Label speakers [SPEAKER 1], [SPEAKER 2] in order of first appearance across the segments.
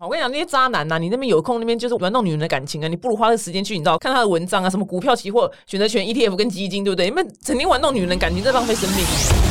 [SPEAKER 1] 我跟你讲，那些渣男呐、你那边有空那边就是玩弄女人的感情啊，你不如花个时间去，你知道看他的文章啊，什么股票、期货、选择权、ETF 跟基金，对不对？你们整天玩弄女人感情，在浪费生命。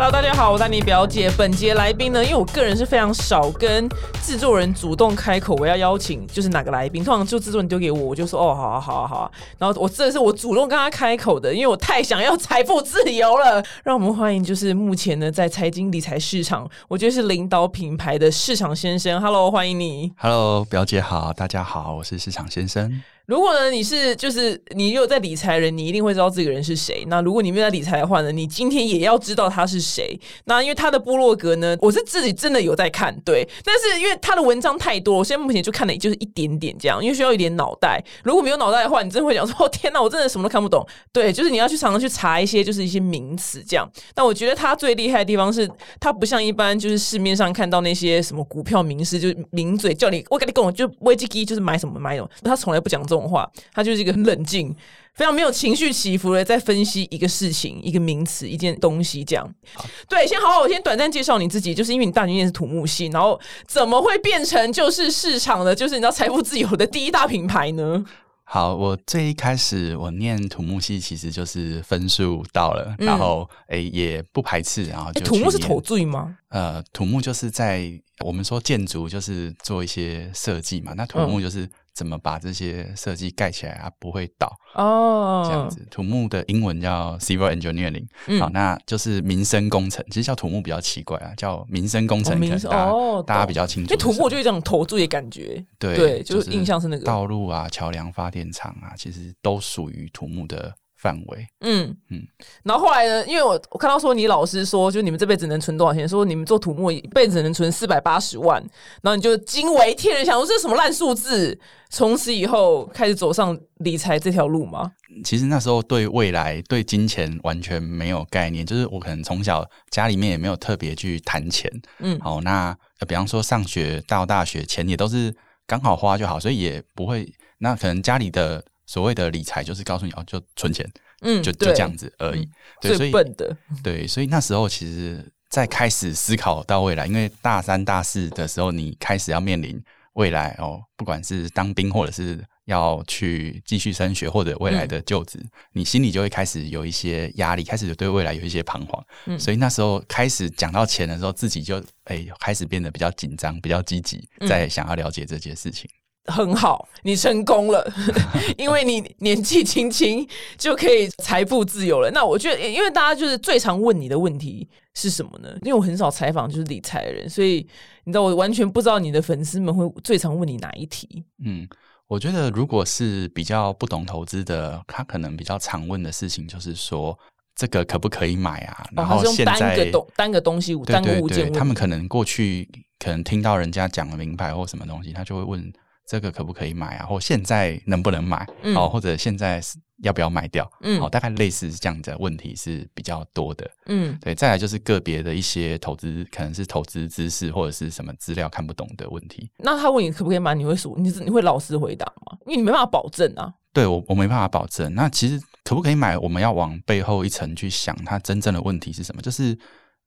[SPEAKER 1] Hello，大家好，我是丹妮表姐。本节来宾呢，因为我个人是非常少跟制作人主动开口，我要邀请就是哪个来宾，通常就制作人丢给我，我就说哦，好啊，好啊，好啊。然后我这是我主动跟他开口的，因为我太想要财富自由了。让我们欢迎就是目前呢在财经理财市场，我觉得是领导品牌的市场先生。Hello，欢迎你。
[SPEAKER 2] Hello，表姐好，大家好，我是市场先生。
[SPEAKER 1] 如果呢你是就是你有在理财人，你一定会知道这个人是谁。那如果你没有在理财的话呢，你今天也要知道他是谁。那因为他的部落格呢，我是自己真的有在看，对，但是因为他的文章太多，我现在目前就看了就是一点点这样，因为需要一点脑袋。如果没有脑袋的话，你真的会想说，哦天哪，我真的什么都看不懂。对，就是你要去常常去查一些就是一些名词这样。但我觉得他最厉害的地方是，他不像一般就是市面上看到那些什么股票名师，就是名嘴叫你我跟你讲，就危机机就是买什么买什么，他从来不讲这种 话，他就是一个很冷静。非常没有情绪起伏的在分析一个事情、一个名词、一件东西，这样。对，先好好，我先短暂介绍你自己，就是因为你大学念是土木系，然后怎么会变成就是市场的，就是你知道财富自由的第一大品牌呢？
[SPEAKER 2] 好，我最一开始我念土木系，其实就是分数到了，然后诶、也不排斥，然后
[SPEAKER 1] 哎，
[SPEAKER 2] 就
[SPEAKER 1] 土木是
[SPEAKER 2] 去念
[SPEAKER 1] 头罪吗？
[SPEAKER 2] 呃，土木就是在我们说建筑就是做一些设计嘛，那土木就是怎么把这些设计盖起来啊，不会倒
[SPEAKER 1] 哦，
[SPEAKER 2] 这样子。土木的英文叫 civil engineering，、
[SPEAKER 1] 嗯
[SPEAKER 2] 好，那就是民生工程。其实叫土木比较奇怪啊，叫民生工程，
[SPEAKER 1] 哦民生
[SPEAKER 2] 可能大家、
[SPEAKER 1] 哦
[SPEAKER 2] 大家比较清楚。
[SPEAKER 1] 因为土木就有一种投注的感觉，
[SPEAKER 2] 对
[SPEAKER 1] 对，就是印象是那个，
[SPEAKER 2] 道路啊、桥梁、发电厂啊，其实都属于土木的范围。
[SPEAKER 1] 嗯嗯
[SPEAKER 2] 嗯。
[SPEAKER 1] 然后后来呢，因为我我看到说你老师说，就你们这辈子能存多少钱？说你们做土木一辈子能存四百八十万，然后你就惊为天人，想说这是什么烂数字？从此以后开始走上理财这条路吗？
[SPEAKER 2] 其实那时候对未来、对金钱完全没有概念，就是我可能从小家里面也没有特别去谈钱。
[SPEAKER 1] 嗯
[SPEAKER 2] 好，那呃比方说上学到大学，钱也都是刚好花就好，所以也不会。那可能家里的所谓的理财，就是告诉你哦，就存钱，
[SPEAKER 1] 嗯，
[SPEAKER 2] 就
[SPEAKER 1] 对
[SPEAKER 2] 就这样子而已。对，所
[SPEAKER 1] 最
[SPEAKER 2] 以
[SPEAKER 1] 笨的，
[SPEAKER 2] 对，所以那时候其实，在开始思考到未来，因为大三、大四的时候，你开始要面临未来哦，不管是当兵，或者是要去继续升学，或者未来的就职，你心里就会开始有一些压力，开始对未来有一些彷徨。
[SPEAKER 1] 嗯
[SPEAKER 2] 所以那时候开始讲到钱的时候，自己就哎、开始变得比较紧张，比较积极，
[SPEAKER 1] 嗯
[SPEAKER 2] 在想要了解这件事情。
[SPEAKER 1] 很好，你成功了，因为你年纪轻轻就可以财富自由了。那我觉得，因为大家就是最常问你的问题是什么呢？因为我很少采访就是理财的人，所以你知道我完全不知道你的粉丝们会最常问你哪一题。
[SPEAKER 2] 嗯，我觉得如果是比较不懂投资的，他可能比较常问的事情就是说，这个可不可以买啊？
[SPEAKER 1] 哦，
[SPEAKER 2] 然后现在
[SPEAKER 1] 个东单个东西单个物件，
[SPEAKER 2] 他们可能过去可能听到人家讲了名牌或什么东西，他就会问这个可不可以买啊，或现在能不能买，
[SPEAKER 1] 嗯
[SPEAKER 2] 哦，或者现在是要不要卖掉，
[SPEAKER 1] 嗯
[SPEAKER 2] 哦，大概类似这样的问题是比较多的。
[SPEAKER 1] 嗯
[SPEAKER 2] 对，再来就是个别的一些投资，可能是投资知识或者是什么资料看不懂的问题。
[SPEAKER 1] 那他问你可不可以买，你会说你是你会老实回答吗？因为你没办法保证啊。
[SPEAKER 2] 对我我没办法保证。那其实可不可以买，我们要往背后一层去想，它真正的问题是什么？就是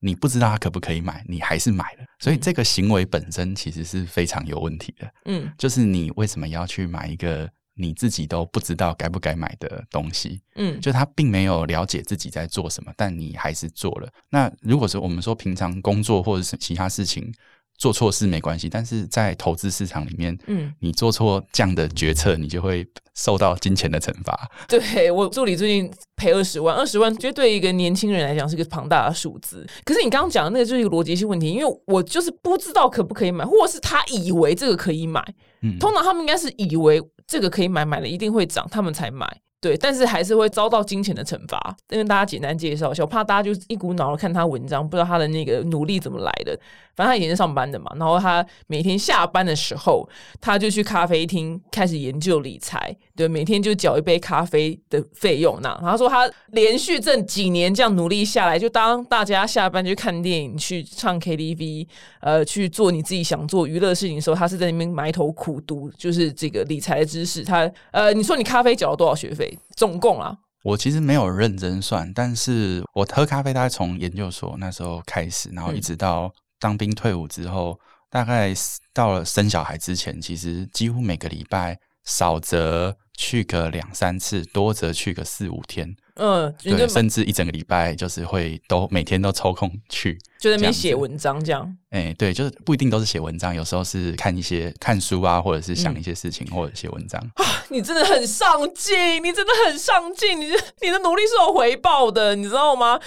[SPEAKER 2] 你不知道他可不可以买，你还是买了，所以这个行为本身其实是非常有问题的。
[SPEAKER 1] 嗯
[SPEAKER 2] 就是你为什么要去买一个你自己都不知道该不该买的东西？
[SPEAKER 1] 嗯
[SPEAKER 2] 就他并没有了解自己在做什么，但你还是做了。那如果说我们说平常工作或者是其他事情做错事没关系，但是在投资市场里面，
[SPEAKER 1] 嗯，
[SPEAKER 2] 你做错这样的决策，你就会受到金钱的惩罚。
[SPEAKER 1] 对我助理最近赔二十万，二十万，觉得对一个年轻人来讲是个庞大的数字。可是你刚刚讲的那个就是一个逻辑性问题，因为我就是不知道可不可以买，或者是他以为这个可以买，
[SPEAKER 2] 嗯，
[SPEAKER 1] 通常他们应该是以为这个可以买，买了一定会涨，他们才买。对，但是还是会遭到金钱的惩罚。跟大家简单介绍一下，我怕大家就一股脑的看他文章，不知道他的那个努力怎么来的。反正他以前是上班的嘛，然后他每天下班的时候，他就去咖啡厅开始研究理财，对，每天就缴一杯咖啡的费用那。然后他说他连续这几年这样努力下来，就当大家下班去看电影、去唱 KTV，呃，去做你自己想做娱乐事情的时候，他是在那边埋头苦读，就是这个理财的知识。他呃，你说你咖啡缴了多少学费？总共啊，
[SPEAKER 2] 我其实没有认真算，但是我喝咖啡大概从研究所那时候开始，然后一直到当兵退伍之后，大概到了生小孩之前，其实几乎每个礼拜少则去个两三次，多则去个四五天。
[SPEAKER 1] 嗯，
[SPEAKER 2] 对，甚至一整个礼拜就是会都每天都抽空去。
[SPEAKER 1] 就在那边写文章这样。
[SPEAKER 2] 哎、对，就是不一定都是写文章，有时候是看一些看书啊，或者是想
[SPEAKER 1] 嗯
[SPEAKER 2] 一些事情，或者写文章。
[SPEAKER 1] 啊你真的很上进，你真的很上进，你你的努力是有回报的，你知道吗？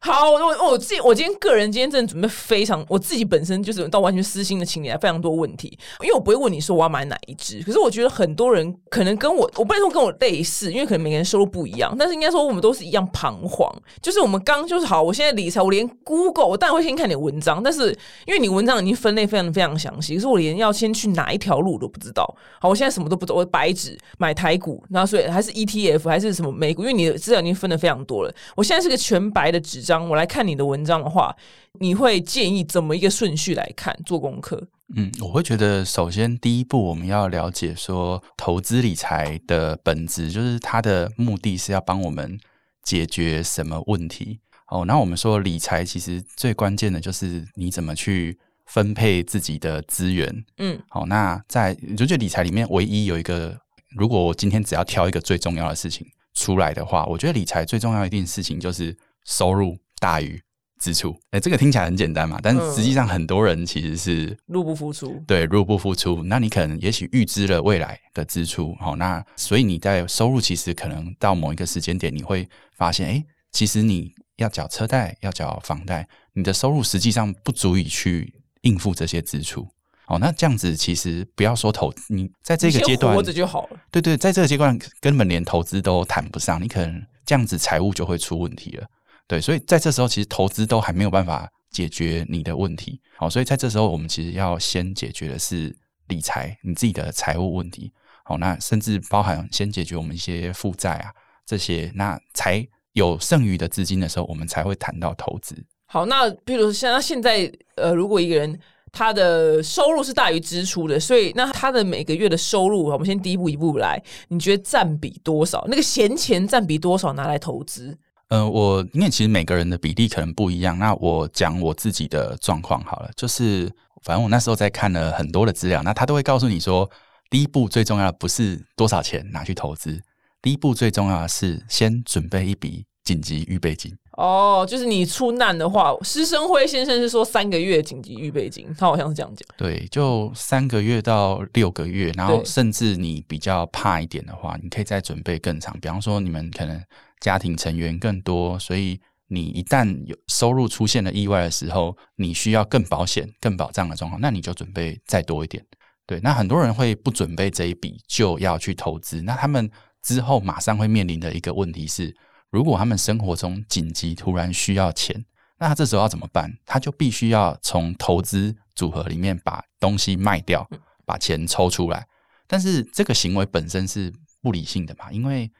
[SPEAKER 1] 好，我我我自己我今天个人今天真的准备非常，我自己本身就是到完全私心的请你来非常多问题，因为我不会问你说我要买哪一支，可是我觉得很多人可能跟我，我不能说跟我类似，因为可能每个人收入不一样，但是应该说我们都是一样彷徨，就是我们刚就是好，我现在理财，我连 Google 我当然会先看你的文章，但是因为你文章已经分类非常非常详细，可是我连要先去哪一条路都不知道。好，我现在什么都不懂，我白纸买台股，然后所以还是 ETF 还是什么美股，因为你的资料已经分的非常多了。我现在是个全白的纸张，我来看你的文章的话，你会建议怎么一个顺序来看做功课？
[SPEAKER 2] 嗯，我会觉得，首先第一步我们要了解说，投资理财的本质就是它的目的是要帮我们解决什么问题。哦，那我们说理财其实最关键的就是你怎么去分配自己的资源。
[SPEAKER 1] 嗯，
[SPEAKER 2] 好，那在就觉得理财里面唯一有一个，如果我今天只要挑一个最重要的事情出来的话，我觉得理财最重要一件事情就是收入大于支出。哎，这个听起来很简单嘛，但
[SPEAKER 1] 嗯
[SPEAKER 2] 实际上很多人其实是
[SPEAKER 1] 入不敷出。
[SPEAKER 2] 对入不敷出。那你可能也许预支了未来的支出，好，那所以你在收入其实可能到某一个时间点，你会发现，哎，其实你要缴车贷，要缴房贷，你的收入实际上不足以去应付这些支出。哦，那这样子其实不要说投，你在这个阶段
[SPEAKER 1] 活着就好了。
[SPEAKER 2] 对对，在这个阶段根本连投资都谈不上，你可能这样子财务就会出问题了。对，所以在这时候其实投资都还没有办法解决你的问题。好，所以在这时候我们其实要先解决的是理财，你自己的财务问题。好，那甚至包含先解决我们一些负债啊这些，那才有剩余的资金的时候，我们才会谈到投资。
[SPEAKER 1] 好，那比如像现在呃，如果一个人他的收入是大于支出的，所以那他的每个月的收入，我们先第一步一步来，你觉得占比多少？那个闲钱占比多少拿来投资？
[SPEAKER 2] 呃，我因为其实每个人的比例可能不一样，那我讲我自己的状况好了，就是反正我那时候在看了很多的资料，那他都会告诉你说，第一步最重要的不是多少钱拿去投资，第一步最重要的是先准备一笔紧急预备金。
[SPEAKER 1] 哦，就是你出难的话，施生辉先生是说三个月紧急预备金，他好像是这样讲。
[SPEAKER 2] 对，就三个月到六个月，然后甚至你比较怕一点的话，你可以再准备更长。比方说，你们可能家庭成员更多，所以你一旦有收入出现了意外的时候，你需要更保险、更保障的状况，那你就准备再多一点。对，那很多人会不准备这一笔就要去投资，那他们之后马上会面临的一个问题是，如果他们生活中紧急突然需要钱，那他这时候要怎么办？他就必须要从投资组合里面把东西卖掉，把钱抽出来。但是这个行为本身是不理性的嘛，因为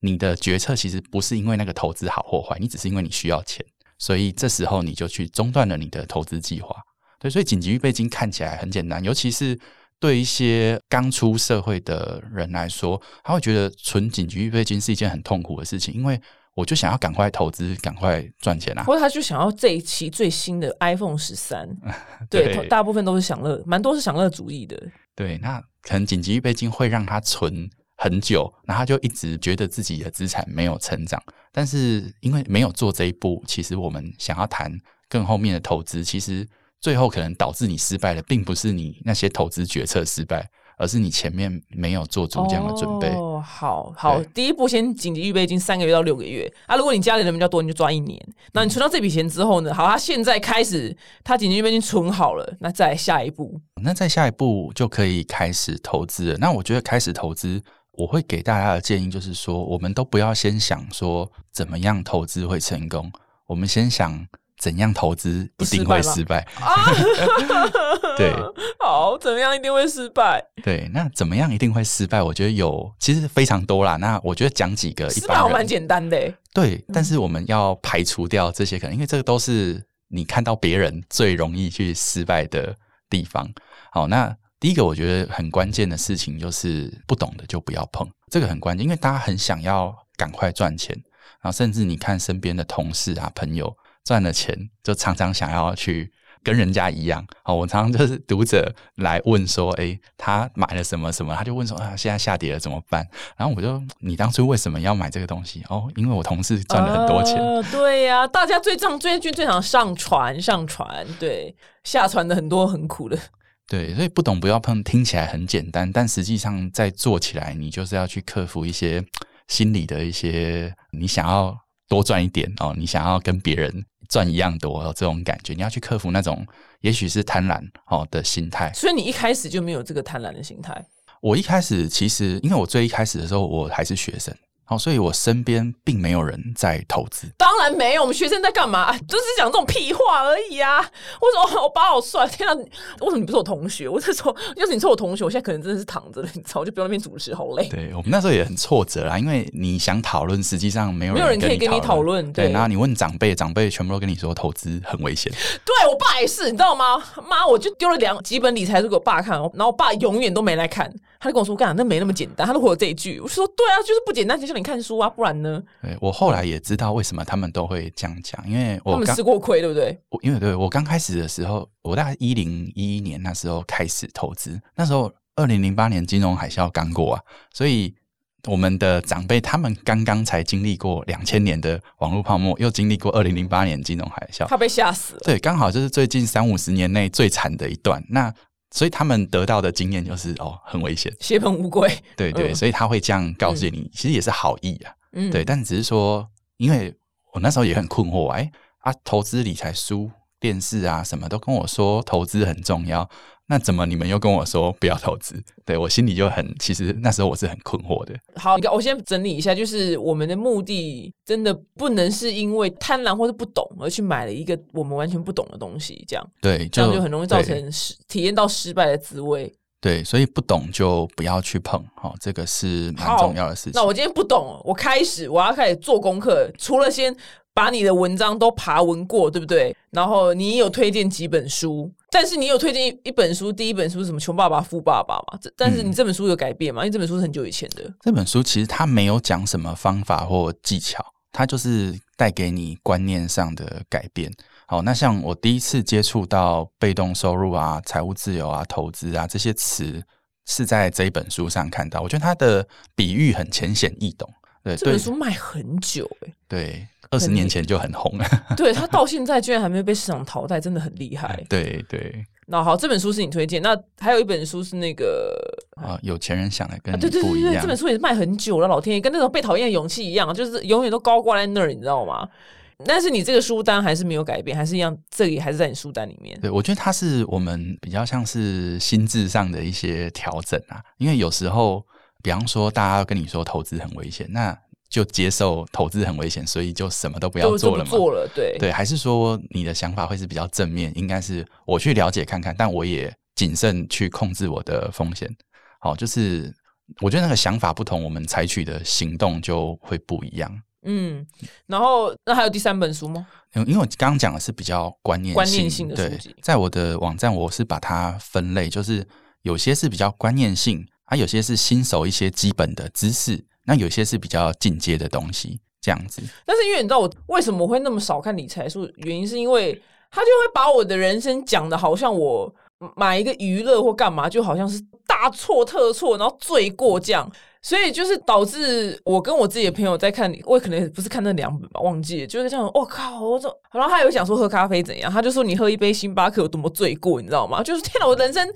[SPEAKER 2] 你的决策其实不是因为那个投资好或坏，你只是因为你需要钱，所以这时候你就去中断了你的投资计划。对，所以紧急预备金看起来很简单，尤其是对一些刚出社会的人来说，他会觉得存紧急预备金是一件很痛苦的事情，因为我就想要赶快投资，赶快赚钱啊。
[SPEAKER 1] 或者他就想要这一期最新的 iPhone 十三，对，大部分都是享乐，蛮多是享乐主义的。
[SPEAKER 2] 对，那可能紧急预备金会让他存很久，然后他就一直觉得自己的资产没有成长。但是因为没有做这一步，其实我们想要谈更后面的投资，其实最后可能导致你失败的，并不是你那些投资决策失败，而是你前面没有做足这样的准备。
[SPEAKER 1] 哦，好好，第一步先紧急预备金三个月到六个月啊。如果你家里人比较多，你就抓一年。那你存到这笔钱之后呢？好，他现在开始，他紧急预备金存好了，那再下一步。
[SPEAKER 2] 那再下一步就可以开始投资了。那我觉得开始投资，我会给大家的建议就是说，我们都不要先想说怎么样投资会成功，我们先想怎样投资一定会失败。
[SPEAKER 1] 啊，
[SPEAKER 2] 对
[SPEAKER 1] 好，怎么样一定会失败？
[SPEAKER 2] 对，那怎么样一定会失败？我觉得有其实非常多啦。那我觉得讲几个一
[SPEAKER 1] 失败好蛮简单的欸，
[SPEAKER 2] 对，但是我们要排除掉这些可能，因为这个都是你看到别人最容易去失败的地方。好，那第一个我觉得很关键的事情就是不懂的就不要碰，这个很关键，因为大家很想要赶快赚钱，然后甚至你看身边的同事啊朋友赚了钱，就常常想要去跟人家一样。哦，我常常就是读者来问说，诶，他买了什么什么，他就问说啊，现在下跌了怎么办？然后我就，你当初为什么要买这个东西？哦，因为我同事赚了很多钱。
[SPEAKER 1] 呃对呀、大家最常最近最常上船上船，对，下船的很多很苦的。
[SPEAKER 2] 对，所以不懂不要碰，听起来很简单，但实际上在做起来，你就是要去克服一些心理的一些，你想要多赚一点哦，你想要跟别人赚一样多哦，这种感觉，你要去克服那种也许是贪婪哦的心态。
[SPEAKER 1] 所以你一开始就没有这个贪婪的心态。
[SPEAKER 2] 我一开始其实，因为我最一开始的时候我还是学生，哦，所以我身边并没有人在投资。
[SPEAKER 1] 当然没有，我们学生在干嘛？就是讲这种屁话而已啊！为什么 我爸好帅？天啊，为什么你不是我同学？我这时候要是你是我同学，我现在可能真的是躺着了，你知道，我就不用那边主持，好累。
[SPEAKER 2] 对我们那时候也很挫折啦，因为你想讨论，实际上没有
[SPEAKER 1] 没有人可以跟你讨论
[SPEAKER 2] 对，
[SPEAKER 1] 对
[SPEAKER 2] 然后你问长辈，长辈全部都跟你说投资很危险。
[SPEAKER 1] 对我爸也是，你知道吗？妈，我就丢了两几本理财书给我爸看，然后我爸永远都没来看，他就跟我说：“干，那没那么简单。”他都回我这一句，我就说：“对啊，就是不简单，就叫你看书啊，不然呢？
[SPEAKER 2] 对我后来也知道为什么他们都会这样讲，因为
[SPEAKER 1] 他们
[SPEAKER 2] 我刚
[SPEAKER 1] 吃过亏，对不对？
[SPEAKER 2] 我因为对我刚开始的时候，我大概一零一一年那时候开始投资，那时候二零零八年金融海啸刚过啊，所以我们的长辈他们刚刚才经历过两千年的网络泡沫，又经历过二零零八年金融海啸，
[SPEAKER 1] 他被吓死了。
[SPEAKER 2] 对，刚好就是最近三五十年内最惨的一段。那所以他们得到的经验就是哦，很危险。
[SPEAKER 1] 血本无归。
[SPEAKER 2] 对对，
[SPEAKER 1] 嗯
[SPEAKER 2] 所以他会这样告诫你，其实也是好意啊。
[SPEAKER 1] 嗯，
[SPEAKER 2] 对，但只是说，因为我那时候也很困惑，哎啊，投资理财书、电视啊，什么都跟我说投资很重要，那怎么你们又跟我说不要投资？对我心里就很，其实那时候我是很困惑的。
[SPEAKER 1] 好，我先整理一下，就是我们的目的真的不能是因为贪婪或是不懂而去买了一个我们完全不懂的东西，这样
[SPEAKER 2] 对，
[SPEAKER 1] 这样就很容易造成失体验到失败的滋味。
[SPEAKER 2] 对，所以不懂就不要去碰，好、这个是蛮重要的事情。
[SPEAKER 1] 那我今天不懂，我开始我要开始做功课，除了先把你的文章都爬文过，对不对？然后你有推荐几本书，但是你有推荐一一本书，第一本书是什么《穷爸爸富爸爸》嘛？这但是你这本书有改变吗？因为这本书是很久以前的。
[SPEAKER 2] 这本书其实它没有讲什么方法或技巧，它就是带给你观念上的改变。好，那像我第一次接触到被动收入啊、财务自由啊、投资啊这些词，是在这一本书上看到。我觉得它的比喻很浅显易懂。对对
[SPEAKER 1] 这本书卖很久哎、
[SPEAKER 2] 对，二十年前就很红了。
[SPEAKER 1] 对他到现在居然还没有被市场淘汰，真的很厉害。
[SPEAKER 2] 对对
[SPEAKER 1] 那好，这本书是你推荐，那还有一本书是那个。
[SPEAKER 2] 啊，有钱人想的跟
[SPEAKER 1] 啊，
[SPEAKER 2] 你
[SPEAKER 1] 对对对。这本书也是卖很久了，老天爷，跟那种被讨厌的勇气一样，就是永远都高挂在那儿，你知道吗？但是你这个书单还是没有改变，还是一样，这里还是在你书单里面。
[SPEAKER 2] 对，我觉得它是我们比较像是心智上的一些调整啊，因为有时候，比方说大家要跟你说投资很危险，那就接受投资很危险，所以就什么都不要做了嘛。
[SPEAKER 1] 做了，对
[SPEAKER 2] 对，还是说你的想法会是比较正面，应该是我去了解看看，但我也谨慎去控制我的风险。好，就是我觉得那个想法不同，我们采取的行动就会不一样。
[SPEAKER 1] 嗯。然后那还有第三本书吗？
[SPEAKER 2] 因因为我刚刚讲的是比较观念
[SPEAKER 1] 观念性的书
[SPEAKER 2] 对
[SPEAKER 1] 籍，
[SPEAKER 2] 在我的网站我是把它分类，就是有些是比较观念性，他，有些是新手一些基本的知识，那有些是比较进阶的东西，这样子。
[SPEAKER 1] 但是因为你知道我为什么会那么少看理财书，原因是因为他就会把我的人生讲的好像我买一个娱乐或干嘛，就好像是大错特错，然后罪过这样。所以就是导致我跟我自己的朋友在看，我可能不是看那两本吧，忘记了，就是这样。我、靠，我这，然后他有讲说喝咖啡怎样，他就说你喝一杯星巴克有多么罪过，你知道吗？就是天哪，我人生，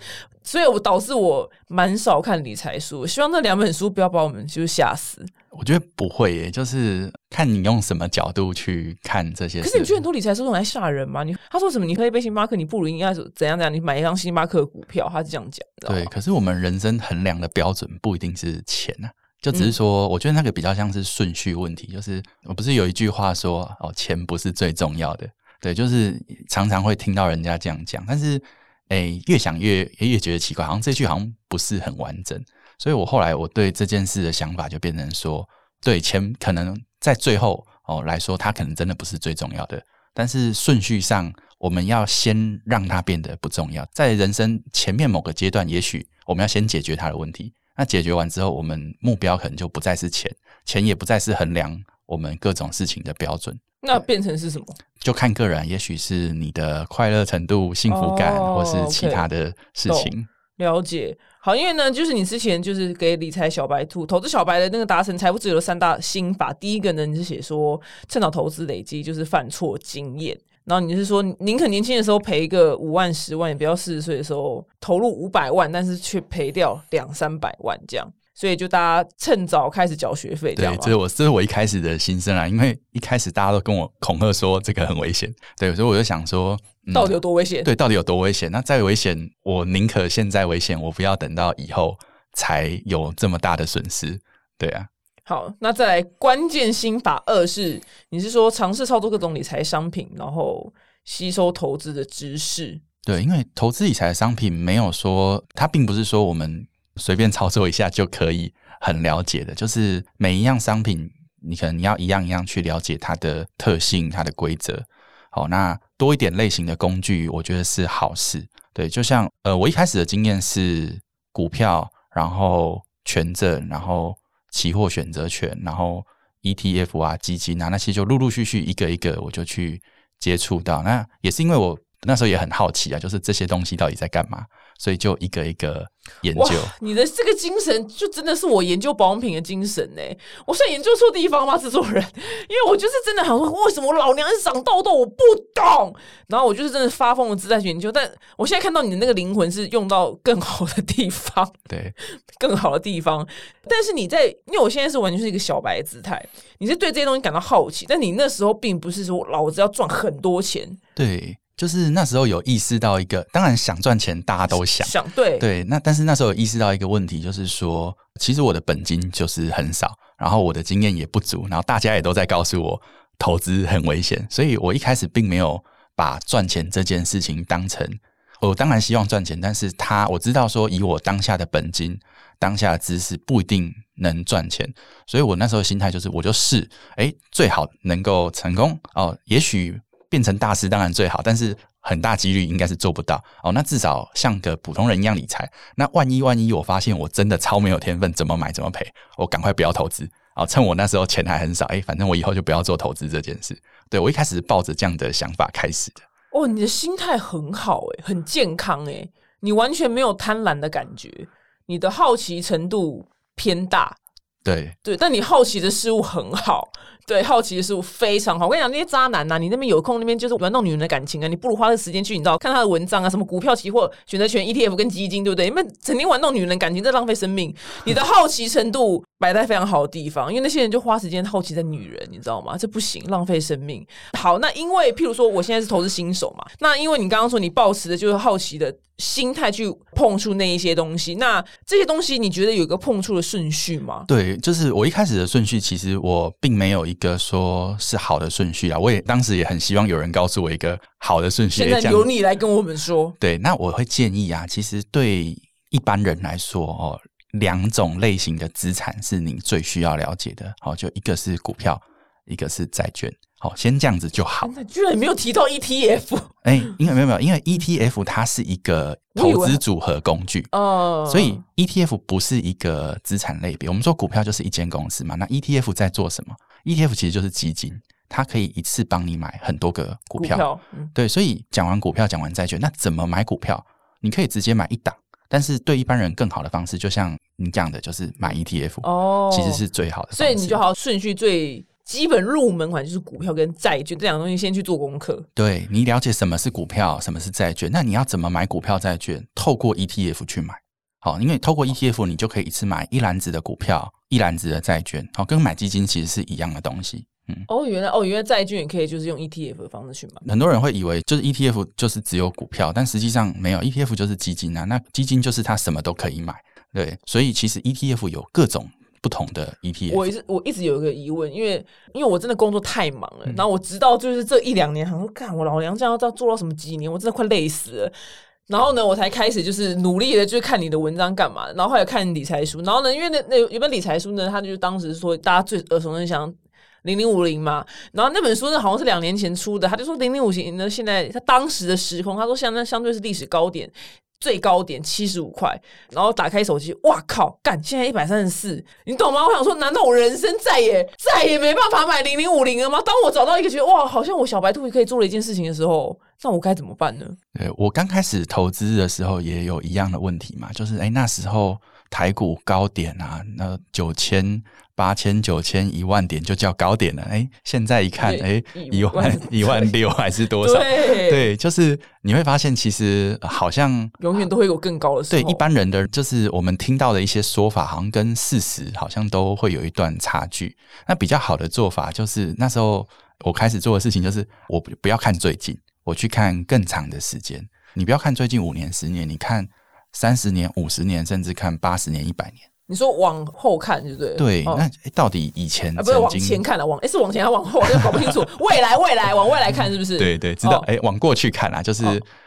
[SPEAKER 1] 所以我导致我蛮少看理财书。希望那两本书不要把我们就是吓死。
[SPEAKER 2] 我觉得不会耶，就是看你用什么角度去看这些事。
[SPEAKER 1] 可是你觉得很多理财书用来吓人吗？你他说什么？你喝一杯星巴克，你不如应该是怎样怎样？你买一张星巴克的股票，他是这样讲，你知道吗
[SPEAKER 2] 对，可是我们人生衡量的标准不一定是钱啊，就
[SPEAKER 1] 嗯
[SPEAKER 2] 只是说，我觉得那个比较像是顺序问题。就是我不是有一句话说，哦，钱不是最重要的。对，就是常常会听到人家这样讲，但是，诶，越想越越觉得奇怪，好像这句好像不是很完整。所以我后来我对这件事的想法就变成说，对钱可能在最后哦来说，它可能真的不是最重要的，但是顺序上，我们要先让它变得不重要。在人生前面某个阶段，也许我们要先解决它的问题。那解决完之后，我们目标可能就不再是钱，钱也不再是衡量我们各种事情的标准。
[SPEAKER 1] 那变成是什么？
[SPEAKER 2] 就看个人，也许是你的快乐程度、幸福感，
[SPEAKER 1] 哦
[SPEAKER 2] 或是其他的事情。
[SPEAKER 1] 了解，好，因为呢，就是你之前就是给理财小白兔、投资小白的那个达成财富自由的三大心法，第一个呢，你是写说趁早投资累积就是犯错经验，然后你是说宁可年轻的时候赔个五万、十万，也不要四十岁的时候投入五百万，但是却赔掉两三百万这样，所以就大家趁早开始缴学费，这样
[SPEAKER 2] 对，这是我这是我一开始的心声啊，因为一开始大家都跟我恐吓说这个很危险，对，所以我就想说，嗯
[SPEAKER 1] 到底有多危险？
[SPEAKER 2] 对，到底有多危险？那再危险，我宁可现在危险，我不要等到以后才有这么大的损失。对啊，
[SPEAKER 1] 好，那再来关键心法二是，你是说尝试操作各种理财商品，然后吸收投资的知识。
[SPEAKER 2] 对，因为投资理财的商品没有说，它并不是说我们随便操作一下就可以很了解的，就是每一样商品，你可能你要一样一样去了解它的特性、它的规则。好，那多一点类型的工具，我觉得是好事。对，就像呃，我一开始的经验是股票，然后权证，然后期货选择权，然后 ETF 啊、基金啊那些，就陆陆续续一个一个我就去接触到。那也是因为我那时候也很好奇啊，就是这些东西到底在干嘛，所以就一个一个研
[SPEAKER 1] 哇
[SPEAKER 2] 究。，
[SPEAKER 1] 你的这个精神就真的是我研究保养品的精神呢。我算研究错地方吗，制作人？因为我就是真的很说，为什么老娘是长痘痘，我不懂。然后我就是真的发疯的姿态去研究，但我现在看到你的那个灵魂是用到更好的地方。
[SPEAKER 2] 对，
[SPEAKER 1] 更好的地方。但是你在，因为我现在是完全是一个小白姿态，你是对这些东西感到好奇，但你那时候并不是说老子要赚很多钱，
[SPEAKER 2] 对，就是那时候有意识到一个，当然想赚钱，大家都想。
[SPEAKER 1] 想对
[SPEAKER 2] 对，那但是那时候有意识到一个问题，就是说，其实我的本金就是很少，然后我的经验也不足，然后大家也都在告诉我投资很危险，所以我一开始并没有把赚钱这件事情当成，我当然希望赚钱，但是他我知道说以我当下的本金、当下的知识不一定能赚钱，所以我那时候心态就是我就试，哎，最好能够成功哦，也许变成大师当然最好，但是很大几率应该是做不到哦。那至少像个普通人一样理财。那万一万一我发现我真的超没有天分，怎么买怎么赔，我赶快不要投资哦。趁我那时候钱还很少，哎，反正我以后就不要做投资这件事。对我一开始抱着这样的想法开始的。
[SPEAKER 1] 哦，你的心态很好诶，很健康诶，你完全没有贪婪的感觉，你的好奇程度偏大，
[SPEAKER 2] 对
[SPEAKER 1] 对，但你好奇的事物很好，对，好奇的事物非常好。我跟你讲，那些渣男呐、你那边有空那边就是玩弄女人的感情啊，你不如花个时间去，你知道看他的文章啊，什么股票、期货、选择权、ETF 跟基金，对不对？你们整天玩弄女人的感情，在浪费生命。你的好奇程度摆在非常好的地方，因为那些人就花时间好奇在女人，你知道吗？这不行，浪费生命。好，那因为譬如说我现在是投资新手嘛，那因为你刚刚说你抱持的就是好奇的心态去碰触那一些东西，那这些东西你觉得有一个碰触的顺序吗？
[SPEAKER 2] 对，就是我一开始的顺序，其实我并没有一个说是好的顺序啊。我也当时也很希望有人告诉我一个好的顺序。
[SPEAKER 1] 现在由你来跟我们说。
[SPEAKER 2] 对，那我会建议啊，其实对一般人来说哦，两种类型的资产是你最需要了解的。好、就一个是股票，一个是债券。好、先这样子就好。
[SPEAKER 1] 那居然没有提到 ETF
[SPEAKER 2] 哎、因为没有没有，因为 ETF 它是一个投资组合工具。
[SPEAKER 1] 哦，
[SPEAKER 2] 所以 ETF 不是一个资产类别。我们说股票就是一间公司嘛，那 ETF 在做什么？ETF 其实就是基金，它可以一次帮你买很多个股票。
[SPEAKER 1] 股票，嗯
[SPEAKER 2] 对，所以讲完股票，讲完债券，那怎么买股票？你可以直接买一档，但是对一般人更好的方式，就像你讲的，就是买 ETF，、
[SPEAKER 1] 哦，
[SPEAKER 2] 其实是最好的。
[SPEAKER 1] 所以你就好顺序最基本入门款就是股票跟债券这两个东西先去做功课。
[SPEAKER 2] 对你了解什么是股票，什么是债券，那你要怎么买股票、债券？透过 ETF 去买。好，因为透过 ETF，你就可以一次买一篮子的股票，一篮子的债券，好，跟买基金其实是一样的东西。嗯，
[SPEAKER 1] 哦，原来哦，原来债券也可以就是用 ETF 的方式去买。
[SPEAKER 2] 很多人会以为就是 ETF 就是只有股票，但实际上没有，ETF 就是基金啊。那基金就是它什么都可以买，对，所以其实 ETF 有各种不同的 E ETF。
[SPEAKER 1] 我一直我一直有一个疑问，因为因为我真的工作太忙了，
[SPEAKER 2] 嗯
[SPEAKER 1] 然后我直到就是这一两年，好像，干我老娘这样要做到什么几年，我真的快累死了。然后呢，我才开始就是努力的，就是看你的文章干嘛，然后还有看理财书，然后呢，因为那那有本理财书呢，他就是当时说大家最耳熟能详零零五零嘛，然后那本书呢好像是两年前出的，他就说零零五零呢现在他当时的时空，他说现在相对是历史高点，最高点七十五块，然后打开手机，哇靠，干，现在一百三十四，你懂吗？我想说，难道我人生再也再也没办法买零零五零了吗？当我找到一个觉得哇，好像我小白兔可以做了一件事情的时候，那我该怎么办呢？
[SPEAKER 2] 对我刚开始投资的时候也有一样的问题嘛，就是哎那时候台股高点啊，那九千。八千、九千、一万点就叫高点了。哎，现在一看，哎，一万、一万六还是多少？对，就是你会发现，其实好像
[SPEAKER 1] 永远都会有更高的。
[SPEAKER 2] 对，一般人的就是我们听到的一些说法，好像跟事实好像都会有一段差距。那比较好的做法就是，那时候我开始做的事情就是，我不要看最近，我去看更长的时间。你不要看最近五年、十年，你看三十年、五十年，甚至看八十年、一百年。
[SPEAKER 1] 你说往后看，对不对？
[SPEAKER 2] 对，那到底以前
[SPEAKER 1] 不是往前看了，往哎是往前还是往后？我搞不清楚。未来，未来，往未来看是不是？
[SPEAKER 2] 对对，知道。哎，往过去看啊，就是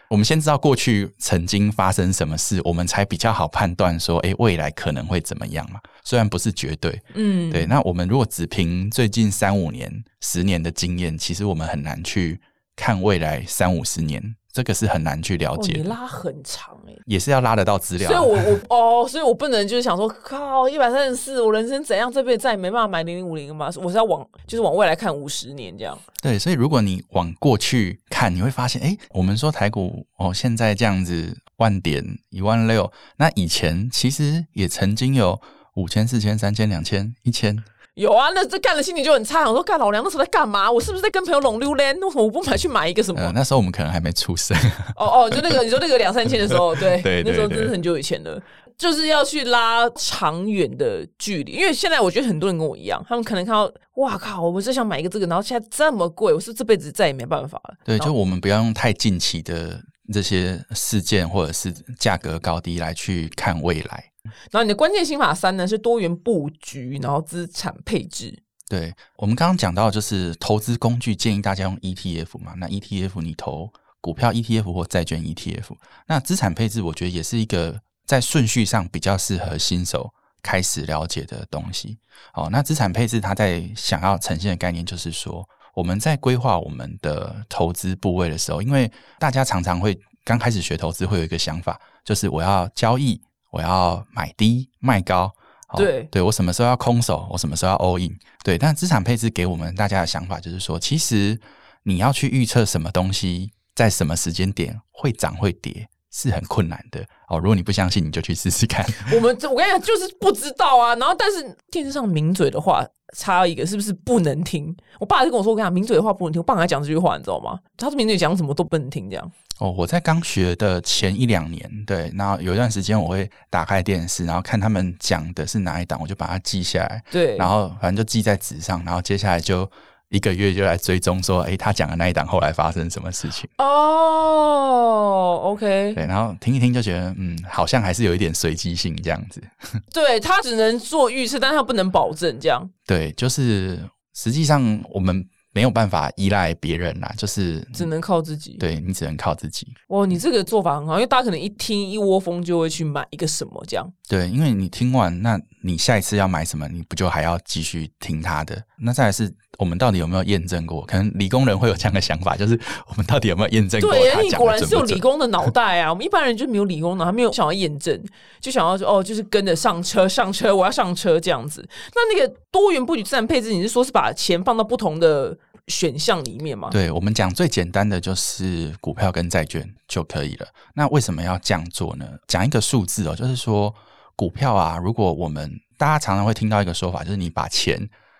[SPEAKER 2] 我们先知道过去曾经发生什么事，我们才比较好判断说，哎，未来可能会怎么样嘛？虽然不是绝对，嗯，对。那我们如果只凭最近三五年、十年的经验，其实我们很难去看未来三五十年。这个是很难去了解，
[SPEAKER 1] 你拉很长哎，
[SPEAKER 2] 也是要拉得到资料。
[SPEAKER 1] 所以我我哦，所以我不能就是想说，靠一百三十四，我人生怎样这辈子再也没办法买零零五零了吗？我是要往就是往未来看五十年这样。
[SPEAKER 2] 对，所以如果你往过去看，你会发现，哎，我们说台股哦，现在这样子万点一万六，那以前其实也曾经有五千、四千、三千、两千、一千。
[SPEAKER 1] 有啊，那这干的心情就很差。我说干老娘那时候在干嘛？我是不是在跟朋友拢溜嘞？为什么我不买去买一个什么？
[SPEAKER 2] 那时候我们可能还没出生。
[SPEAKER 1] 哦哦，就那个你说那个两三千的时候，对
[SPEAKER 2] 对，
[SPEAKER 1] 那时候真是很久以前了，就是要去拉长远的距离。因为现在我觉得很多人跟我一样，他们可能看到哇靠，我是想买一个这个，然后现在这么贵，我是这辈子再也没办法了。
[SPEAKER 2] 对，就我们不要用太近期的这些事件或者是价格高低来去看未来。
[SPEAKER 1] 然后你的关键心法三呢是多元布局，然后资产配置。
[SPEAKER 2] 对我们刚刚讲到，就是投资工具建议大家用 ETF 嘛。那 ETF 你投股票 ETF 或债券 ETF。那资产配置，我觉得也是一个在顺序上比较适合新手开始了解的东西。哦，那资产配置它在想要呈现的概念，就是说我们在规划我们的投资部位的时候，因为大家常常会刚开始学投资，会有一个想法，就是我要交易。我要买低卖高，
[SPEAKER 1] 对
[SPEAKER 2] 对，我什么时候要空手，我什么时候要 all in，对。但资产配置给我们大家的想法就是说，其实你要去预测什么东西在什么时间点会涨会跌是很困难的哦。如果你不相信，你就去试试看。
[SPEAKER 1] 我们我跟你讲，就是不知道啊。然后，但是电视上名嘴的话差一个，是不是不能听？我爸就跟我说，我跟你讲，名嘴的话不能听。我爸还讲这句话，你知道吗？他说名嘴讲什么都不能听，这样。
[SPEAKER 2] 哦，我在刚学的前一两年，对，然后有一段时间我会打开电视，然后看他们讲的是哪一档，我就把它记下来，
[SPEAKER 1] 对，
[SPEAKER 2] 然后反正就记在纸上，然后接下来就一个月就来追踪，说，哎，他讲的那一档后来发生什么事情？
[SPEAKER 1] 哦，OK，
[SPEAKER 2] 对，然后听一听就觉得，嗯，好像还是有一点随机性这样子。
[SPEAKER 1] 对他只能做预测，但他不能保证这样。
[SPEAKER 2] 对，就是实际上我们。没有办法依赖别人啦，就是
[SPEAKER 1] 只能靠自己。
[SPEAKER 2] 对你只能靠自己。
[SPEAKER 1] 哇，你这个做法很好，因为大家可能一听一窝蜂就会去买一个什么这样。
[SPEAKER 2] 对，因为你听完，那你下一次要买什么，你不就还要继续听他的？那再来是我们到底有没有验证过？可能理工人会有这样的想法，就是我们到底有没有验证过？
[SPEAKER 1] 对，你果然是有理工的脑袋啊！我们一般人就没有理工脑，他没有想要验证，就想要说哦，就是跟着上车，上车，我要上车这样子。那那个多元布局资产配置，你是说是把钱放到不同的？选项里面嘛，
[SPEAKER 2] 对我们讲最简单的就是股票跟债券就可以了。那为什么要这样做呢？讲一个数字哦，就是说股票啊，如果我们大家常常会听到一个说法，就是你把钱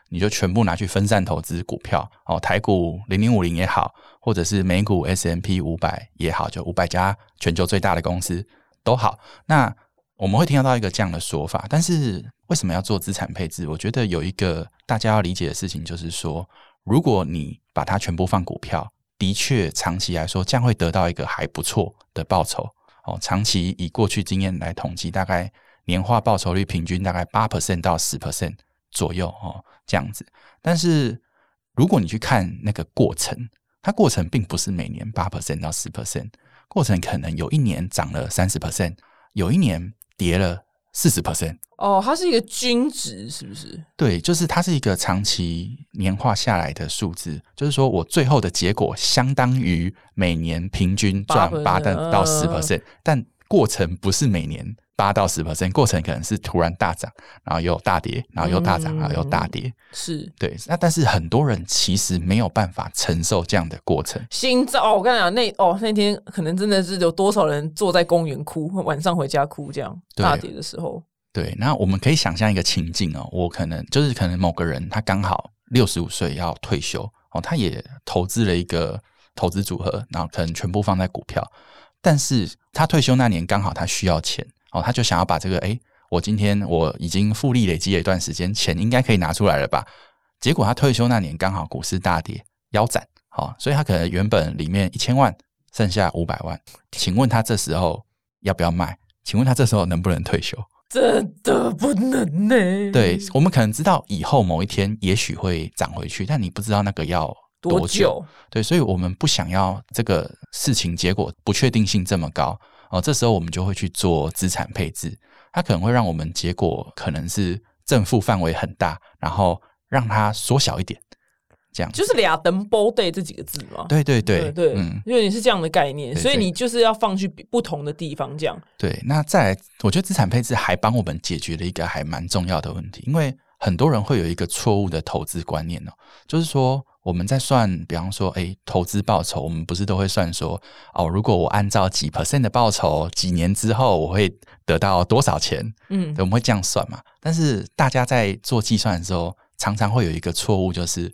[SPEAKER 2] 你就全部拿去分散投资股票哦，台股零零五零也好，或者是美股 S M P 五百也好，就五百家全球最大的公司都好。那我们会听到一个这样的说法，但是为什么要做资产配置？我觉得有一个大家要理解的事情，就是说。如果你把它全部放股票，的确长期来说，将会得到一个还不错的报酬哦。长期以过去经验来统计，大概年化报酬率平均大概八 percent 到十 percent 左右哦，这样子。但是如果你去看那个过程，它过程并不是每年八 percent 到十 percent，过程可能有一年涨了三十 percent，有一年跌了。四十 percent
[SPEAKER 1] 哦，它是一个均值，是不是？
[SPEAKER 2] 对，就是它是一个长期年化下来的数字，就是说我最后的结果相当于每年平均赚八到到十 percent，但过程不是每年八到十 percent，过程可能是突然大涨，然后又大跌，然后又大涨，然后又大跌。
[SPEAKER 1] 是
[SPEAKER 2] 对，那但是很多人其实没有办法承受这样的过程。
[SPEAKER 1] 心脏哦，我跟你讲，那哦那天可能真的是有多少人坐在公园哭，晚上回家哭，这样大跌的时候，
[SPEAKER 2] 对，那我们可以想象一个情境哦，我可能就是可能某个人他刚好六十五岁要退休哦，他也投资了一个投资组合，然后可能全部放在股票，但是他退休那年刚好他需要钱哦，他就想要把这个哎，我今天我已经复利累积了一段时间，钱应该可以拿出来了吧？结果他退休那年刚好股市大跌，腰斩，好、所以他可能原本里面一千万剩下五百万，请问他这时候要不要卖？请问他这时候能不能退休？
[SPEAKER 1] 真的不能呢、
[SPEAKER 2] 对，我们可能知道以后某一天也许会涨回去，但你不知道那个要
[SPEAKER 1] 多
[SPEAKER 2] 久。
[SPEAKER 1] 久？
[SPEAKER 2] 对，所以我们不想要这个事情结果不确定性这么高哦。这时候我们就会去做资产配置，它可能会让我们结果可能是正负范围很大，然后让它缩小一点，这样。
[SPEAKER 1] 就是俩等 b day 这几个字嘛。
[SPEAKER 2] 对对对，
[SPEAKER 1] 对，
[SPEAKER 2] 嗯，
[SPEAKER 1] 因为你是这样的概念，所以你就是要放去不同的地方，这样。
[SPEAKER 2] 对。那再来，我觉得资产配置还帮我们解决了一个还蛮重要的问题，因为很多人会有一个错误的投资观念哦，就是说我们在算，比方说，哎，投资报酬，我们不是都会算说，哦，如果我按照几 percent 的报酬，几年之后我会得到多少钱？
[SPEAKER 1] 嗯，
[SPEAKER 2] 我们会这样算嘛？但是大家在做计算的时候，常常会有一个错误，就是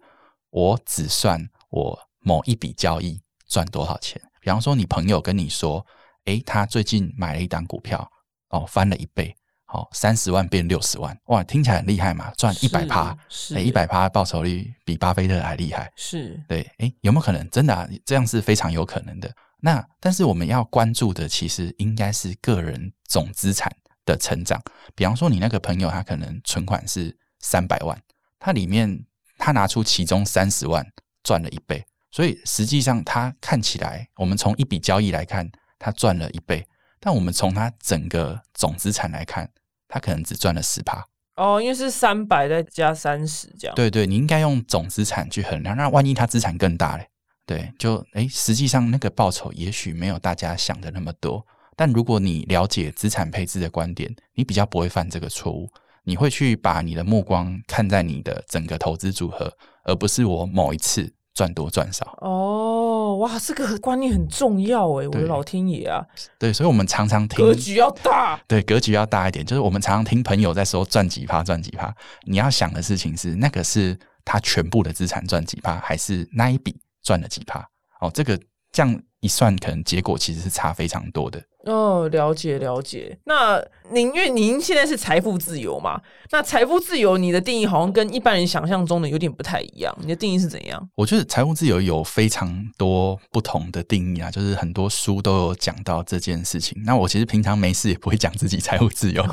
[SPEAKER 2] 我只算我某一笔交易赚多少钱。比方说，你朋友跟你说，诶，他最近买了一档股票，哦，翻了一倍，好、三十万变六十万，哇，听起来很厉害嘛，赚一百趴，
[SPEAKER 1] 是
[SPEAKER 2] 诶，一百趴报酬率比巴菲特还厉害。
[SPEAKER 1] 是
[SPEAKER 2] 对，诶，有没有可能真的、啊、这样是非常有可能的？那但是我们要关注的其实应该是个人总资产的成长。比方说，你那个朋友他可能存款是三百万，他里面他拿出其中三十万赚了一倍，所以实际上他看起来，我们从一笔交易来看，他赚了一倍，但我们从他整个总资产来看，他可能只赚了十趴。
[SPEAKER 1] 哦，因为是三百再加三十这样。
[SPEAKER 2] 对对，你应该用总资产去衡量。那万一他资产更大嘞？对，就诶，实际上那个报酬也许没有大家想的那么多。但如果你了解资产配置的观点，你比较不会犯这个错误。你会去把你的目光看在你的整个投资组合，而不是我某一次赚多赚少。
[SPEAKER 1] 哦，哇，这个观念很重要哎，我的老天爷啊，
[SPEAKER 2] 对，所以我们常常听
[SPEAKER 1] 格局要大。
[SPEAKER 2] 对，格局要大一点。就是我们常常听朋友在说赚几趴赚几趴，你要想的事情是那个是他全部的资产赚几趴，还是那一笔赚了几趴？哦，这个这样一算，可能结果其实是差非常多的。
[SPEAKER 1] 哦，了解了解。那您因为您现在是财富自由嘛？那财富自由，你的定义好像跟一般人想象中的有点不太一样。你的定义是怎样？
[SPEAKER 2] 我觉得财富自由有非常多不同的定义啊，就是很多书都有讲到这件事情。那我其实平常没事也不会讲自己财务自由，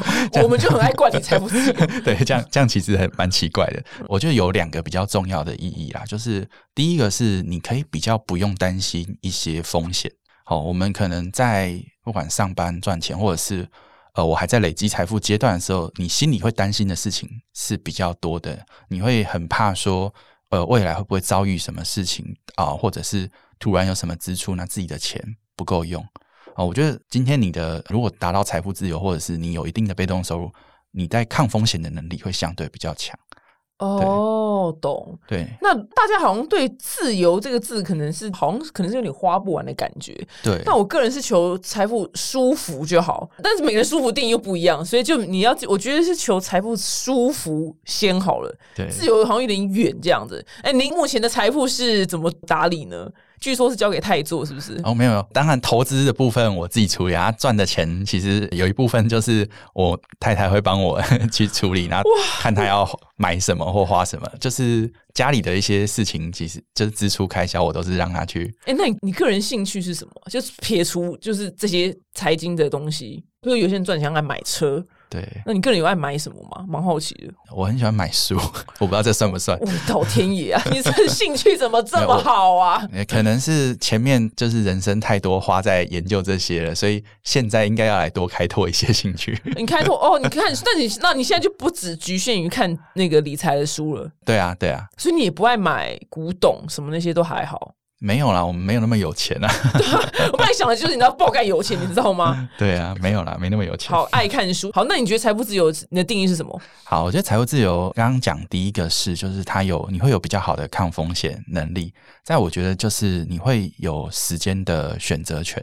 [SPEAKER 1] 我们就很爱管你财富自由。
[SPEAKER 2] 对，这样这样其实还蛮奇怪的。我觉得有两个比较重要的意义啦，就是第一个是你可以比较不用担心一些风险。好，我们可能在不管上班赚钱，或者是呃我还在累积财富阶段的时候，你心里会担心的事情是比较多的。你会很怕说，呃未来会不会遭遇什么事情啊、或者是突然有什么支出，那自己的钱不够用。哦，我觉得今天你的如果达到财富自由，或者是你有一定的被动收入，你在抗风险的能力会相对比较强。
[SPEAKER 1] 哦，懂。
[SPEAKER 2] 对
[SPEAKER 1] 那大家好像对“自由”这个字，可能是好像可能是有点花不完的感觉。
[SPEAKER 2] 对
[SPEAKER 1] 但我个人是求财富舒服就好，但是每个人舒服定义又不一样，所以就你要，我觉得是求财富舒服先好了。
[SPEAKER 2] 对
[SPEAKER 1] 自由好像有点远这样子。哎，您目前的财富是怎么打理呢？据说是交给太做，是不是？
[SPEAKER 2] 哦，没有，没有当然投资的部分我自己处理，啊，赚的钱其实有一部分就是我太太会帮我 去处理，然后看她要买什么或花什么，就是家里的一些事情，其实就是支出开销，我都是让她去。
[SPEAKER 1] 哎，那你你个人兴趣是什么？就是撇除就是这些财经的东西，比如有些人赚钱爱买车，
[SPEAKER 2] 对
[SPEAKER 1] 那你个人有爱买什么吗？蛮好奇的。
[SPEAKER 2] 我很喜欢买书，我不知道这算不算。
[SPEAKER 1] 老天爷啊！你这兴趣怎么这么好啊？
[SPEAKER 2] 呃可能是前面就是人生太多花在研究这些了，所以现在应该要来多开拓一些兴趣。
[SPEAKER 1] 你开拓哦，你看，那你那你现在就不只局限于看那个理财的书了，
[SPEAKER 2] 对啊，对啊，
[SPEAKER 1] 所以你也不爱买古董什么那些都还好。
[SPEAKER 2] 没有啦，我们没有那么有钱啊。
[SPEAKER 1] 我本来想的就是你知道爆盖有钱，你知道吗？
[SPEAKER 2] 对啊，没有啦，没那么有钱。
[SPEAKER 1] 好，爱看书。好，那你觉得财富自由你的定义是什么？
[SPEAKER 2] 好，我觉得财富自由刚刚讲第一个是，就是它有你会有比较好的抗风险能力。再我觉得就是你会有时间的选择权，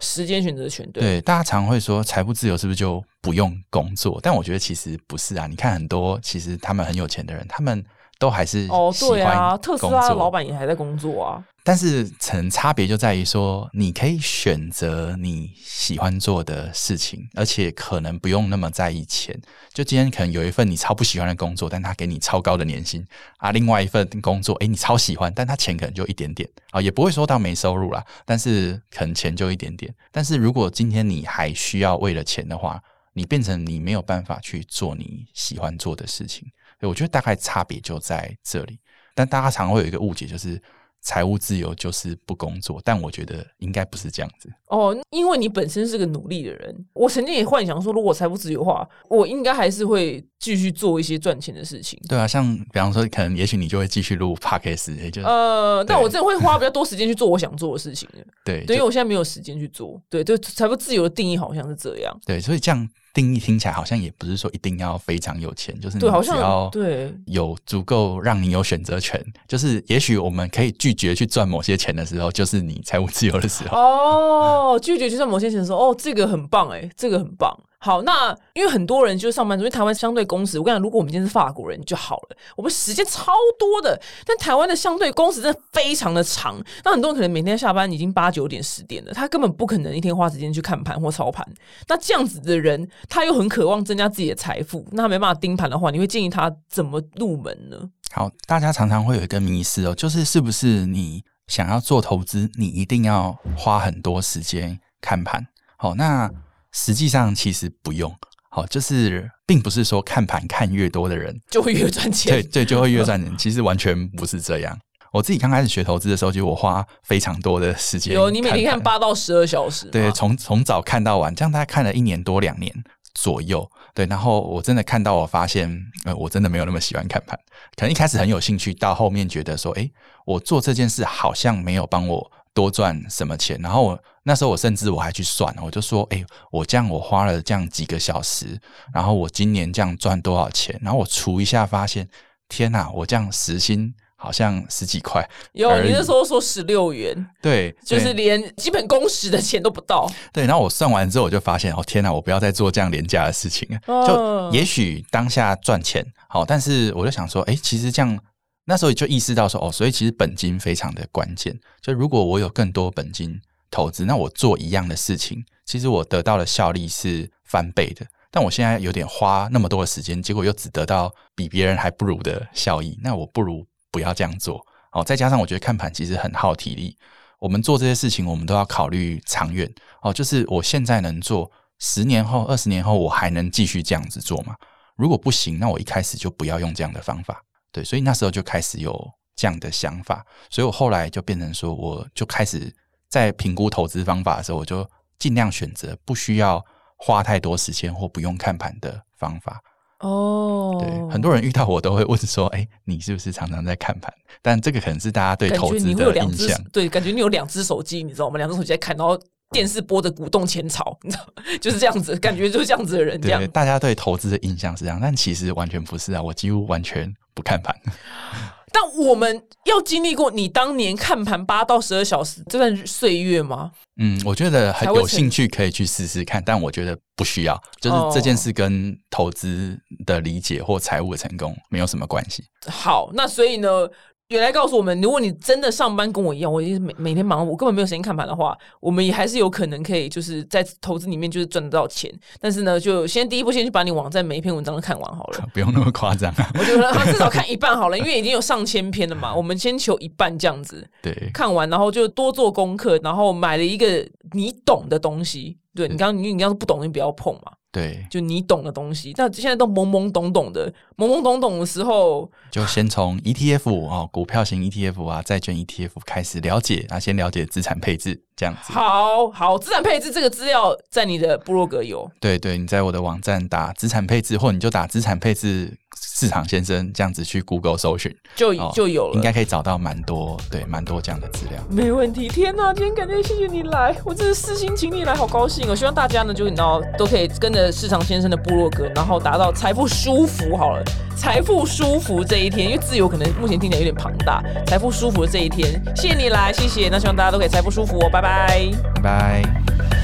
[SPEAKER 1] 时间选择权。对，
[SPEAKER 2] 对，大家常会说财富自由是不是就不用工作？但我觉得其实不是啊。你看很多其实他们很有钱的人，他们都还是
[SPEAKER 1] 哦，对啊，特斯拉的老板也还在工作啊。
[SPEAKER 2] 但是层差别就在于说，你可以选择你喜欢做的事情，而且可能不用那么在意钱。就今天可能有一份你超不喜欢的工作，但他给你超高的年薪啊；另外一份工作，诶，你超喜欢，但他钱可能就一点点啊，也不会说到没收入啦，但是可能钱就一点点。但是如果今天你还需要为了钱的话，你变成你没有办法去做你喜欢做的事情。所以我觉得大概差别就在这里。但大家常会有一个误解，就是财务自由就是不工作，但我觉得应该不是这样子。
[SPEAKER 1] 哦，因为你本身是个努力的人，我曾经也幻想说，如果我财务自由的话，我应该还是会继续做一些赚钱的事情。
[SPEAKER 2] 对啊，像比方说，可能也许你就会继续录 podcast，也就
[SPEAKER 1] 呃，但我真的会花比较多时间去做我想做的事情的。
[SPEAKER 2] 对
[SPEAKER 1] 对，因为我现在没有时间去做。对，对，财富自由的定义好像是这样。
[SPEAKER 2] 对，所以这样定义听起来好像也不是说一定要非常有钱，就是你只要
[SPEAKER 1] 对
[SPEAKER 2] 有足够让你有选择权，就是也许我们可以拒绝去赚某些钱的时候，就是你财务自由的时候。
[SPEAKER 1] 哦，拒绝去赚某些钱的时候，哦，这个很棒哎，这个很棒。好，那因为很多人就是上班族，因为台湾相对工时，我跟你讲，如果我们今天是法国人就好了，我们时间超多的，但台湾的相对工时真的非常的长。那很多人可能每天下班已经八九点十点了，他根本不可能一天花时间去看盘或操盘。那这样子的人，他又很渴望增加自己的财富，那他没办法盯盘的话，你会建议他怎么入门呢？
[SPEAKER 2] 好，大家常常会有一个迷思哦，就是是不是你想要做投资，你一定要花很多时间看盘？好，那实际上其实不用。好，就是并不是说看盘看越多的人，
[SPEAKER 1] 就会越赚钱。
[SPEAKER 2] 对对，就会越赚钱。其实完全不是这样。我自己刚开始学投资的时候，就我花非常多的时间。
[SPEAKER 1] 有你每天看八到十二小时，
[SPEAKER 2] 对，从从早看到晚，这样大概看了一年多两年左右。对，然后我真的看到，我发现，呃，我真的没有那么喜欢看盘。可能一开始很有兴趣，到后面觉得说，诶，我做这件事好像没有帮我多赚什么钱。然后我那时候我甚至我还去算，我就说，诶，我这样我花了这样几个小时，然后我今年这样赚多少钱？然后我除一下，发现，天哪，我这样时薪好像十几块。
[SPEAKER 1] 有你那时候说十六元，
[SPEAKER 2] 对，
[SPEAKER 1] 就是
[SPEAKER 2] 对
[SPEAKER 1] 连基本工时的钱都不到。
[SPEAKER 2] 对，然后我算完之后，我就发现，哦天哪，我不要再做这样廉价的事情就也许当下赚钱好，但是我就想说，哎，其实这样那时候就意识到说，哦，所以其实本金非常的关键。就如果我有更多本金投资，那我做一样的事情，其实我得到的效力是翻倍的。但我现在有点花那么多的时间，结果又只得到比别人还不如的效益，那我不如不要这样做。哦，再加上我觉得看盘其实很耗体力，我们做这些事情，我们都要考虑长远。哦，就是我现在能做，十年后、二十年后，我还能继续这样子做吗？如果不行，那我一开始就不要用这样的方法。对，所以那时候就开始有这样的想法，所以我后来就变成说，我就开始在评估投资方法的时候，我就尽量选择不需要花太多时间或不用看盘的方法。
[SPEAKER 1] 哦，
[SPEAKER 2] 对，很多人遇到我都会问说：“哎、你是不是常常在看盘？”但这个可能是大家对投资的印象。
[SPEAKER 1] 对，感觉你有两只手机，你知道吗？两只手机在看，然后电视播的鼓动前朝，你知道，就是这样子，感觉就是这样子的人，这样，。
[SPEAKER 2] 大家对投资的印象是这样，但其实完全不是啊！我几乎完全不看盘。
[SPEAKER 1] 但我们要经历过你当年看盘八到十二小时这段岁月吗？
[SPEAKER 2] 嗯，我觉得很有兴趣可以去试试看，但我觉得不需要，就是这件事跟投资的理解或财务的成功没有什么关系。
[SPEAKER 1] 好，那所以呢，原来告诉我们，如果你真的上班跟我一样，我也是每每天忙，我根本没有时间看盘的话，我们也还是有可能可以就是在投资里面就是赚得到钱。但是呢，就先第一步先去把你网站每一篇文章都看完好了。
[SPEAKER 2] 不用那么夸张啊。
[SPEAKER 1] 我觉得啊至少看一半好了，因为已经有上千篇了嘛，我们先求一半这样子
[SPEAKER 2] 对，
[SPEAKER 1] 看完，然后就多做功课，然后买了一个你懂的东西。对你刚刚你你要是不懂，你不要碰嘛，
[SPEAKER 2] 对，
[SPEAKER 1] 就你懂的东西。但现在都懵懵懂懂的，懵懵懂懂的时候，
[SPEAKER 2] 就先从 ETF 哦，股票型 ETF 啊，债券 ETF 开始了解啊，先了解资产配置这样子。
[SPEAKER 1] 好好资产配置这个资料在你的部落格有。
[SPEAKER 2] 对对，你在我的网站打资产配置，或你就打资产配置市场先生这样子去 Google 搜寻，
[SPEAKER 1] 就
[SPEAKER 2] 哦
[SPEAKER 1] 就有了，
[SPEAKER 2] 应该可以找到蛮多对蛮多这样的资料。
[SPEAKER 1] 没问题。天哪，今天感觉谢谢你来，我真是私心请你来，好高兴哦！希望大家呢，就你知道都可以跟着市场先生的部落格，然后达到财富舒服好了，财富舒服这一天，因为自由可能目前听起来有点庞大，财富舒服的这一天，谢谢你来，谢谢。那希望大家都可以财富舒服哦，拜拜。
[SPEAKER 2] 拜拜。